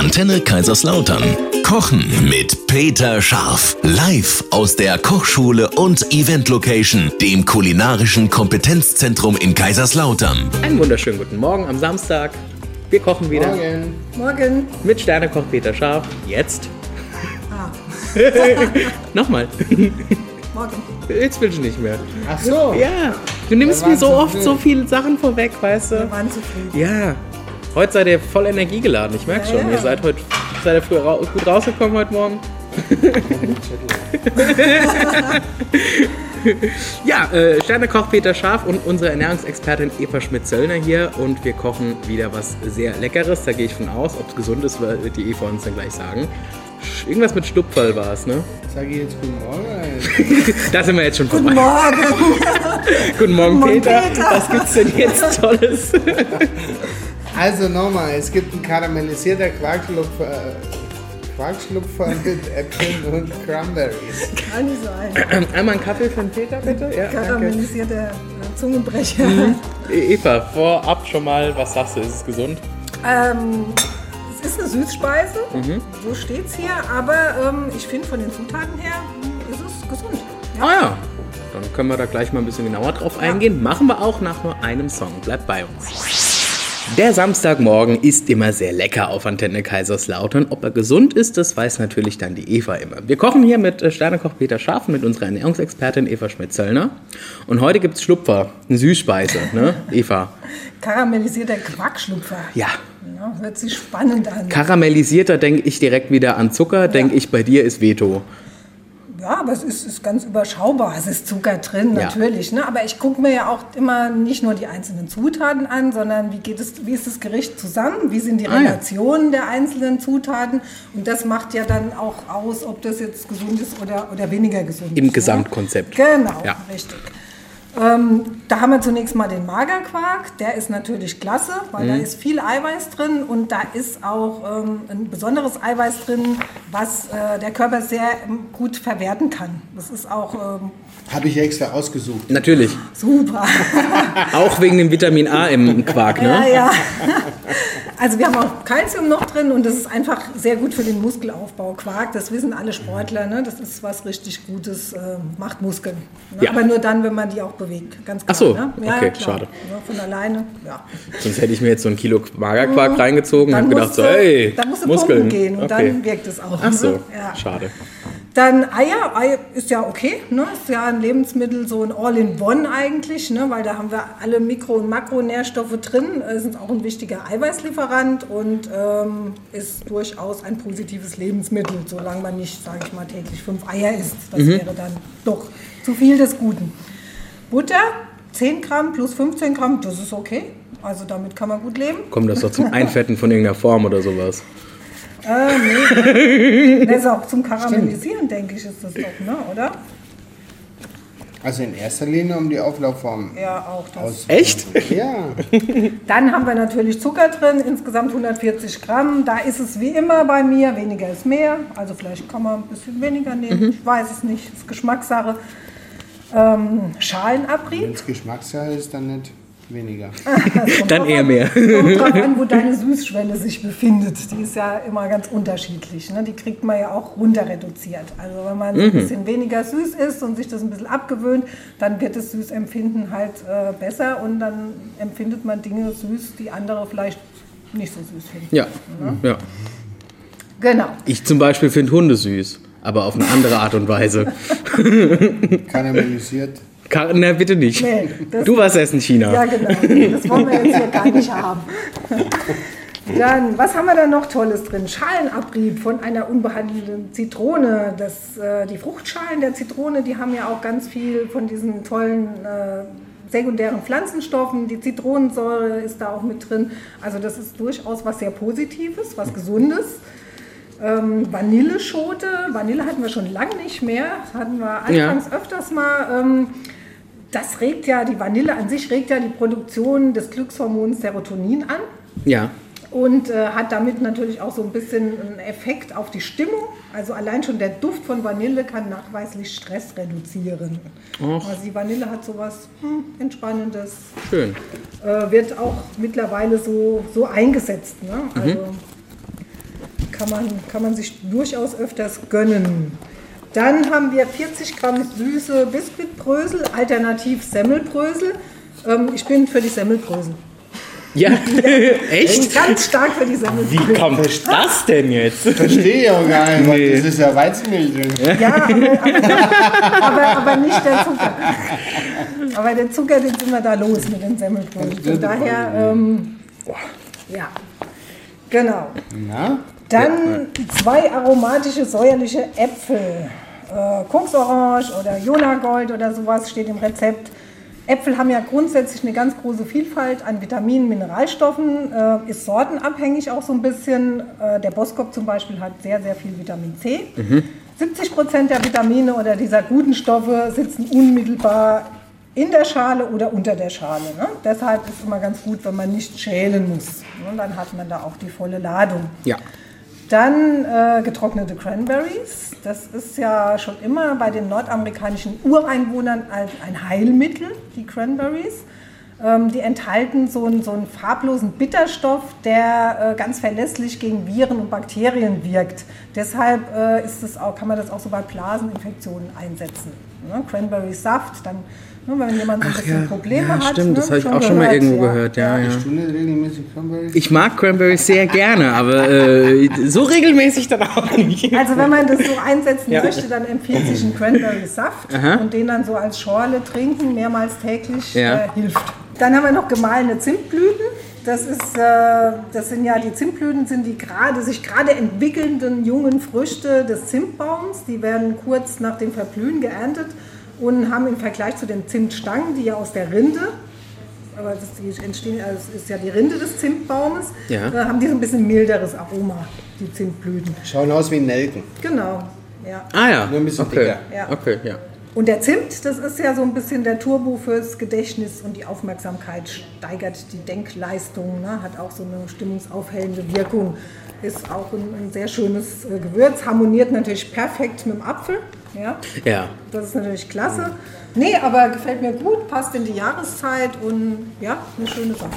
Antenne Kaiserslautern. Kochen mit Peter Scharf. Live aus der Kochschule und Event Location, dem kulinarischen Kompetenzzentrum in Kaiserslautern. Einen wunderschönen guten Morgen am Samstag. Wir kochen wieder Morgen. Morgen. mit Sternekoch Peter Scharf. Jetzt. Ah, Nochmal. morgen. Jetzt will ich nicht mehr. Ach so. Ja, du nimmst Wir mir so oft früh. so viele Sachen vorweg, weißt Wir du? waren zu früh. Ja. Heute seid ihr voll energiegeladen, ich merke Ja, schon. ja. Ihr seid heute seid ihr früh ra gut rausgekommen heute Morgen. Ja, äh, Sternekoch Peter Scharf und unsere Ernährungsexpertin Eva Schmidt-Zöllner hier und wir kochen wieder was sehr Leckeres, da gehe ich von aus. Ob es gesund ist, wird die Eva uns dann gleich sagen. Irgendwas mit Stupferl war es, ne? Sag ich jetzt guten Morgen. Da sind wir jetzt schon vorbei. Morgen. Guten Morgen, Morgen, Peter. Peter. Was gibt's denn jetzt Tolles? Also nochmal, es gibt ein karamellisierter Quarkschlupfer, äh, Quarkschlupfer mit Äpfeln und Cranberries. Kann nicht sein. Einmal einen Kaffee für den Peter, bitte. Ja, danke. Karamellisierte äh, Zungenbrecher. E- Eva, vorab schon mal, was sagst du, ist es gesund? Ähm, es ist eine Süßspeise, Mhm. so steht es hier, aber ähm, ich finde von den Zutaten her mh, ist es gesund. Ja. Ah ja, dann können wir da gleich mal ein bisschen genauer drauf eingehen. Machen wir auch nach nur einem Song. Bleibt bei uns. Der Samstagmorgen ist immer sehr lecker auf Antenne Kaiserslautern. Ob er gesund ist, das weiß natürlich dann die Eva immer. Wir kochen hier mit äh, Sternekoch Peter Scharf und mit unserer Ernährungsexpertin Eva Schmidt-Zöllner. Und heute gibt es Schlupfer, eine Süßspeise, ne, Eva? Karamellisierter Quackschlupfer. Ja. Ja, hört sich spannend an. Karamellisierter denke ich direkt wieder an Zucker, denke ich bei dir ist Veto. Ja, aber es ist, ist ganz überschaubar. Es ist Zucker drin, Ja. natürlich. Ne? Aber ich gucke mir ja auch immer nicht nur die einzelnen Zutaten an, sondern wie, geht es, wie ist das Gericht zusammen? Wie sind die Ah, ja. Relationen der einzelnen Zutaten? Und das macht ja dann auch aus, ob das jetzt gesund ist oder, oder weniger gesund Im ist. Gesamtkonzept. Ne? Genau, Ja. richtig. Ähm, da haben wir zunächst mal den Magerquark. Der ist natürlich klasse, weil Mhm. da ist viel Eiweiß drin und da ist auch ähm, ein besonderes Eiweiß drin, was äh, der Körper sehr ähm, gut verwerten kann. Das ist auch ähm, Habe ich extra ausgesucht. Natürlich. super. Auch wegen dem Vitamin A im Quark, ja, ne? ja. Also wir haben auch Kalzium noch drin und das ist einfach sehr gut für den Muskelaufbau. Quark, das wissen alle Sportler, ne? das ist was richtig Gutes, äh, macht Muskeln. Ne? Ja. Aber nur dann, wenn man die auch bewegt, ganz klar. Ach so, ne? okay, klar. schade. Ja, von alleine, ja. Sonst hätte ich mir jetzt so ein Kilo Magerquark reingezogen und gedacht so, hey, Muskeln. gehen und okay. dann wirkt es auch. Ach ne? so, Ja. schade. Dann Eier, Ei ist ja okay, ne? ist ja ein Lebensmittel, so ein All-in-One eigentlich, ne? weil da haben wir alle Mikro- und Makronährstoffe drin, Es ist auch ein wichtiger Eiweißlieferant und ähm, ist durchaus ein positives Lebensmittel, solange man nicht, sage ich mal, täglich fünf Eier isst. Das Mhm. wäre dann doch zu viel des Guten. Butter, 10 Gramm plus 15 Gramm, das ist okay. Also damit kann man gut leben. Kommt das doch zum Einfetten von irgendeiner Form oder sowas? Äh, nee. Das ist auch zum Karamellisieren, denke ich, ist das doch, ne? oder? Also in erster Linie um die Auflaufform Ja, auch das. aus. Echt? Ja. Dann haben wir natürlich Zucker drin, insgesamt 140 Gramm. Da ist es wie immer bei mir, weniger ist mehr. Also vielleicht kann man ein bisschen weniger nehmen, Mhm. ich weiß es nicht, ist Geschmackssache. Ähm, Schalenabrieb. Wenn es Geschmackssache ist, dann nicht weniger. Dann eher an- mehr. Kommt drauf an, wo deine Süßschwelle sich befindet. Die ist ja immer ganz unterschiedlich. Ne? Die kriegt man ja auch runter reduziert. Also wenn man Mhm. ein bisschen weniger süß isst und sich das ein bisschen abgewöhnt, dann wird das Süßempfinden halt äh, besser und dann empfindet man Dinge süß, die andere vielleicht nicht so süß finden. Ja. ja. Genau. Ich zum Beispiel finde Hunde süß, aber auf eine andere Art und Weise. Karamellisiert. Ka- Na, bitte nicht. Nee, du warst erst in China. Ja, genau. Das wollen wir jetzt hier gar nicht haben. Dann, was haben wir da noch Tolles drin? Schalenabrieb von einer unbehandelten Zitrone. Das, äh, die Fruchtschalen der Zitrone, die haben ja auch ganz viel von diesen tollen äh, sekundären Pflanzenstoffen. Die Zitronensäure ist da auch mit drin. Also das ist durchaus was sehr Positives, was Gesundes. Ähm, Vanilleschote. Vanille hatten wir schon lange nicht mehr. Das hatten wir anfangs öfters mal. Ähm, das regt ja, die Vanille an sich regt ja die Produktion des Glückshormons Serotonin an Ja. und äh, hat damit natürlich auch so ein bisschen einen Effekt auf die Stimmung. Also allein schon der Duft von Vanille kann nachweislich Stress reduzieren. Och. Also die Vanille hat sowas hm, Entspannendes, Schön. äh, wird auch mittlerweile so, so eingesetzt. Ne? Also kann man, kann man sich durchaus öfters gönnen. Dann haben wir 40 Gramm süße Biskuitbrösel, alternativ Semmelbrösel. Ähm, ich bin für die Semmelbrösel. Ja, echt? Ganz stark für die Wie Semmelbrösel. kommt das denn jetzt? Verstehe ich auch gar nicht, weil Nee. das ist ja Weizenmehl drin. Ja, aber, aber, aber, aber nicht der Zucker. Aber der Zucker, den sind wir da los mit den Semmelbröseln. Von daher, ähm, ja, genau. Na? Dann zwei aromatische säuerliche Äpfel. Äh, Koksorange oder Jonagold oder sowas steht im Rezept. Äpfel haben ja grundsätzlich eine ganz große Vielfalt an Vitaminen, Mineralstoffen, äh, ist sortenabhängig auch so ein bisschen. Äh, der Boskop zum Beispiel hat sehr, sehr viel Vitamin C. 70 Prozent der Vitamine oder dieser guten Stoffe sitzen unmittelbar in der Schale oder unter der Schale. Ne? Deshalb ist es immer ganz gut, wenn man nicht schälen muss. Und dann hat man da auch die volle Ladung. Ja. Dann äh, getrocknete Cranberries. Das ist ja schon immer bei den nordamerikanischen Ureinwohnern als ein Heilmittel, die Cranberries. Ähm, die enthalten so einen, so einen farblosen Bitterstoff, der äh, ganz verlässlich gegen Viren und Bakterien wirkt. Deshalb äh, ist auch, kann man das auch so bei Blaseninfektionen einsetzen. Ne? Cranberry-Saft, dann, wenn jemand so ein bisschen Probleme ja, hat. stimmt, ne, das habe ich auch schon mal irgendwo gehört. Ja, ja. Regelmäßig Cranberries? Ich mag Cranberries sehr gerne, aber äh, so regelmäßig dann auch nicht. Also wenn man das so einsetzen Ja. möchte, dann empfiehlt sich ein Cranberry-Saft und den dann so als Schorle trinken, mehrmals täglich, Ja. äh, hilft. Dann haben wir noch gemahlene Zimtblüten. Das, ist, äh, das sind ja die Zimtblüten, sind die gerade sich gerade entwickelnden jungen Früchte des Zimtbaums. Die werden kurz nach dem Verblühen geerntet und haben im Vergleich zu den Zimtstangen, die ja aus der Rinde aber das die entstehen, also es ist ja die Rinde des Zimtbaumes, Ja. äh, haben die so ein bisschen milderes Aroma, die Zimtblüten. Schauen aus wie Nelken. Genau, ja. Ah ja. Nur ein bisschen okay. dicker. Ja. Okay, ja. Und der Zimt, das ist ja so ein bisschen der Turbo fürs Gedächtnis und die Aufmerksamkeit, steigert die Denkleistung, ne? hat auch so eine stimmungsaufhellende Wirkung. Ist auch ein, ein sehr schönes äh, Gewürz, harmoniert natürlich perfekt mit dem Apfel. Ja, Ja. das ist natürlich klasse. Nee, aber gefällt mir gut, passt in die Jahreszeit und ja, eine schöne Sache.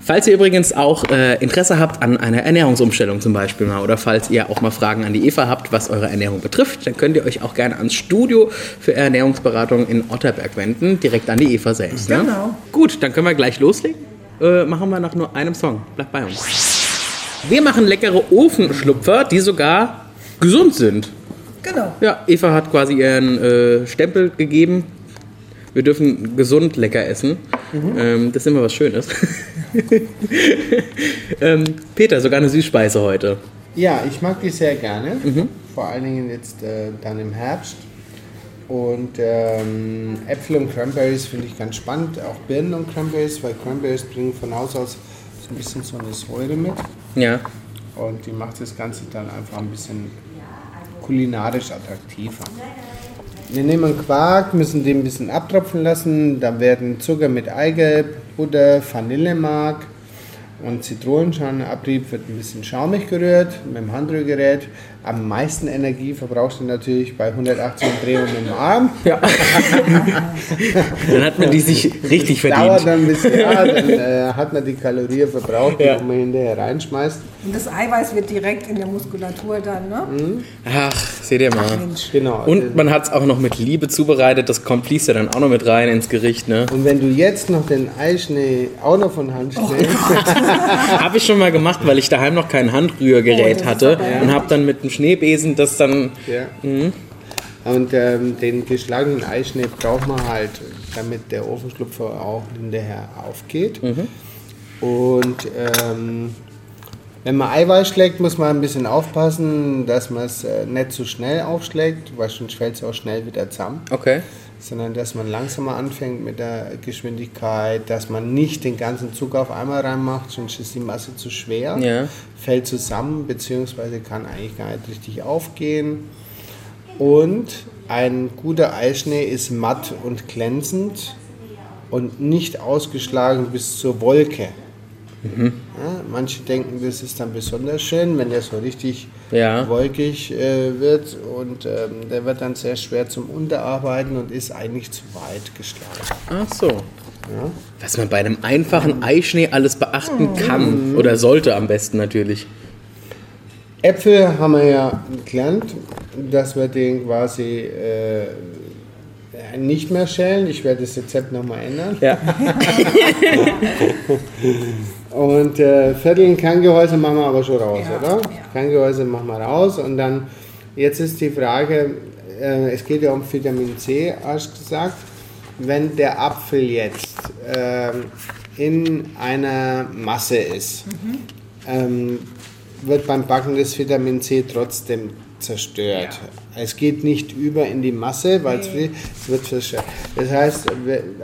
Falls ihr übrigens auch äh, Interesse habt an einer Ernährungsumstellung zum Beispiel mal oder falls ihr auch mal Fragen an die Eva habt, was eure Ernährung betrifft, dann könnt ihr euch auch gerne ans Studio für Ernährungsberatung in Otterberg wenden, direkt an die Eva selbst. Ne? Genau. Gut, dann können wir gleich loslegen. Äh, machen wir nach nur einem Song. Bleibt bei uns. Wir machen leckere Ofenschlupfer, die sogar gesund sind. Genau. Ja, Eva hat quasi ihren äh, Stempel gegeben. Wir dürfen gesund lecker essen. Ähm, das ist immer was Schönes. ähm, Peter, sogar eine Süßspeise heute. Ja, ich mag die sehr gerne. Vor allen Dingen jetzt äh, dann im Herbst. Und ähm, Äpfel und Cranberries finde ich ganz spannend. Auch Birnen und Cranberries, weil Cranberries bringen von Haus aus so ein bisschen so eine Säure mit. Ja. Und die macht das Ganze dann einfach ein bisschen kulinarisch attraktiver. Wir nehmen Quark, müssen den ein bisschen abtropfen lassen. Dann werden Zucker mit Eigelb, Butter, Vanillemark und Zitronenschalenabrieb wird ein bisschen schaumig gerührt mit dem Handrührgerät. Am meisten Energie verbrauchst du natürlich bei 180 Umdrehungen im Arm. ja. Dann hat man die sich richtig Dauert verdient. dann ein bisschen, ja, dann äh, hat man die Kalorien verbraucht, Ja. die man hinterher reinschmeißt. Und das Eiweiß wird direkt in der Muskulatur dann, ne? Ach, seht ihr mal. Mensch. Genau. Und man hat es auch noch mit Liebe zubereitet. Das kommt fließt ja dann auch noch mit rein ins Gericht. Ne? Und wenn du jetzt noch den Eischnee auch noch von Hand schlägst, Habe ich schon mal gemacht, weil ich daheim noch kein Oh, Handrührgerät ist hatte und habe dann mit dem Schneebesen das dann. ja. Und ähm, den geschlagenen Eischnee braucht man halt, damit der Ofenschlupfer auch hinterher aufgeht. Und ähm, wenn man Eiweiß schlägt, muss man ein bisschen aufpassen, dass man es äh, nicht zu schnell aufschlägt, weil sonst fällt es auch schnell wieder zusammen. Okay. Sondern dass man langsamer anfängt mit der Geschwindigkeit, dass man nicht den ganzen Zug auf einmal reinmacht, sonst ist die Masse zu schwer, Ja. fällt zusammen, beziehungsweise kann eigentlich gar nicht richtig aufgehen. Und ein guter Eischnee ist matt und glänzend und nicht ausgeschlagen bis zur Wolke. Ja, manche denken, das ist dann besonders schön, wenn der so richtig Ja. wolkig äh, wird und ähm, der wird dann sehr schwer zum Unterarbeiten und ist eigentlich zu weit geschlagen. Ach so. Was man bei einem einfachen Eischnee alles beachten kann. Oder sollte am besten natürlich. Äpfel haben wir ja gelernt, dass wir den quasi äh, nicht mehr schälen. Ich werde das Rezept nochmal ändern. Ja. Und äh, Vierteln Kerngehäuse machen wir aber schon raus, Ja, oder? ja. Kerngehäuse machen wir raus und dann, jetzt ist die Frage, äh, es geht ja um Vitamin C, hast du gesagt. Wenn der Apfel jetzt ähm, in einer Masse ist, Mhm. ähm, wird beim Backen das Vitamin C trotzdem zerstört. Es geht nicht über in die Masse, weil es Nee. es wird zerstört. Das heißt,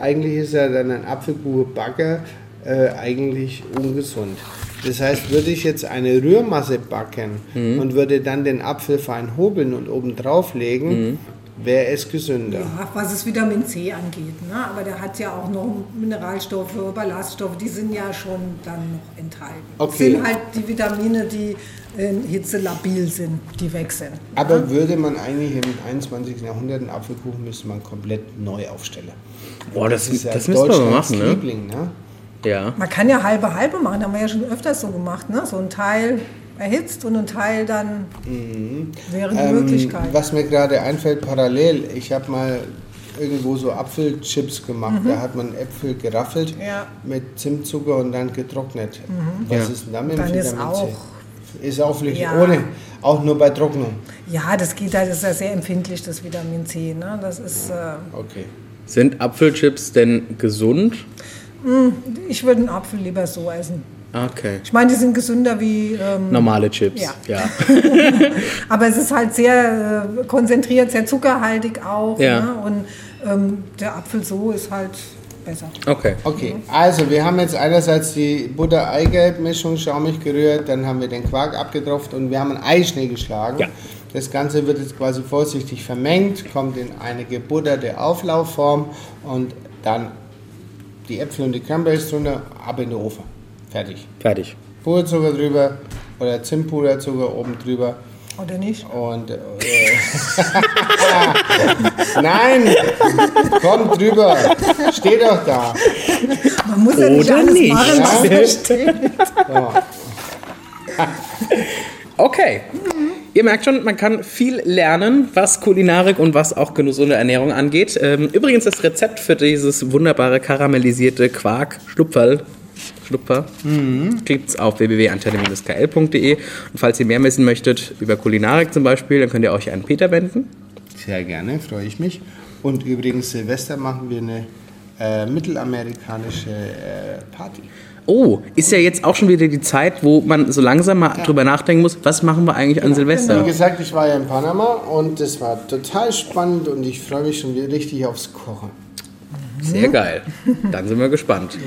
eigentlich ist ja dann ein Apfelkuchenbacker äh, eigentlich ungesund. Das heißt, würde ich jetzt eine Rührmasse backen und würde dann den Apfel fein hobeln und oben drauf legen, wäre es gesünder. Ja, was das Vitamin C angeht. Ne? Aber der hat ja auch noch Mineralstoffe, Ballaststoffe, die sind ja schon dann noch enthalten. Okay. Das sind halt die Vitamine, die in Hitze labil sind, die weg sind. Aber würde man eigentlich im 21. Jahrhundert einen Apfelkuchen müsste man komplett neu aufstellen. Boah, das, das, ja müssen wir machen, ne? Liebling, ne? Ja. Man kann ja halbe halbe machen, haben wir ja schon öfters so gemacht. Ne? So ein Teil erhitzt und ein Teil dann wäre die Ähm, Möglichkeit. was mir gerade einfällt, parallel, ich habe mal irgendwo so Apfelchips gemacht. Da hat man Äpfel geraffelt Mhm. Ja. Mhm. mit Zimtzucker und dann getrocknet. Was Ja. ist denn damit Dann ist auch-? Ist auch flüssig, Ja. ohne, auch nur bei Trocknung. Ja, das geht halt, das ist ja sehr empfindlich, das Vitamin C. Ne? Das ist, äh, Okay. Sind Apfelchips denn gesund? Ich würde einen Apfel lieber so essen. Okay. Ich meine, die sind gesünder wie ähm, Normale Chips. Ja. ja. Aber es ist halt sehr äh, konzentriert, sehr zuckerhaltig auch. Ja. Ne? Und ähm, der Apfel so ist halt besser. Okay. Okay, also wir haben jetzt einerseits die Butter-Eigelb-Mischung schaumig gerührt, dann haben wir den Quark abgetropft und wir haben einen Eischnee geschlagen. Ja. Das Ganze wird jetzt quasi vorsichtig vermengt, kommt in eine gebutterte Auflaufform und dann die Äpfel und die Cranberries drunter, ab in den Ofen. Fertig. Fertig. Puderzucker drüber oder Zimtpuderzucker oben drüber Oder nicht? und äh, nein, kommt drüber, steht doch da. Man muss ja nicht Oder alles nicht. machen, was Ja. da steht. Okay. Ihr merkt schon, man kann viel lernen, was Kulinarik und was auch gesunde Ernährung angeht. Ähm, übrigens das Rezept für dieses wunderbare karamellisierte Quark-Schlupferl Schlupfer gibt's auf www.antenne-kl.de. Und falls ihr mehr wissen möchtet über Kulinarik zum Beispiel, dann könnt ihr euch an Peter wenden. Sehr gerne, freue ich mich. Und übrigens, Silvester machen wir eine äh, mittelamerikanische äh, Party. Oh, ist ja jetzt auch schon wieder die Zeit, wo man so langsam mal drüber nachdenken muss, was machen wir eigentlich an Silvester? Wie gesagt, ich war ja in Panama und das war total spannend und ich freue mich schon richtig aufs Kochen. Sehr geil. Dann sind wir gespannt.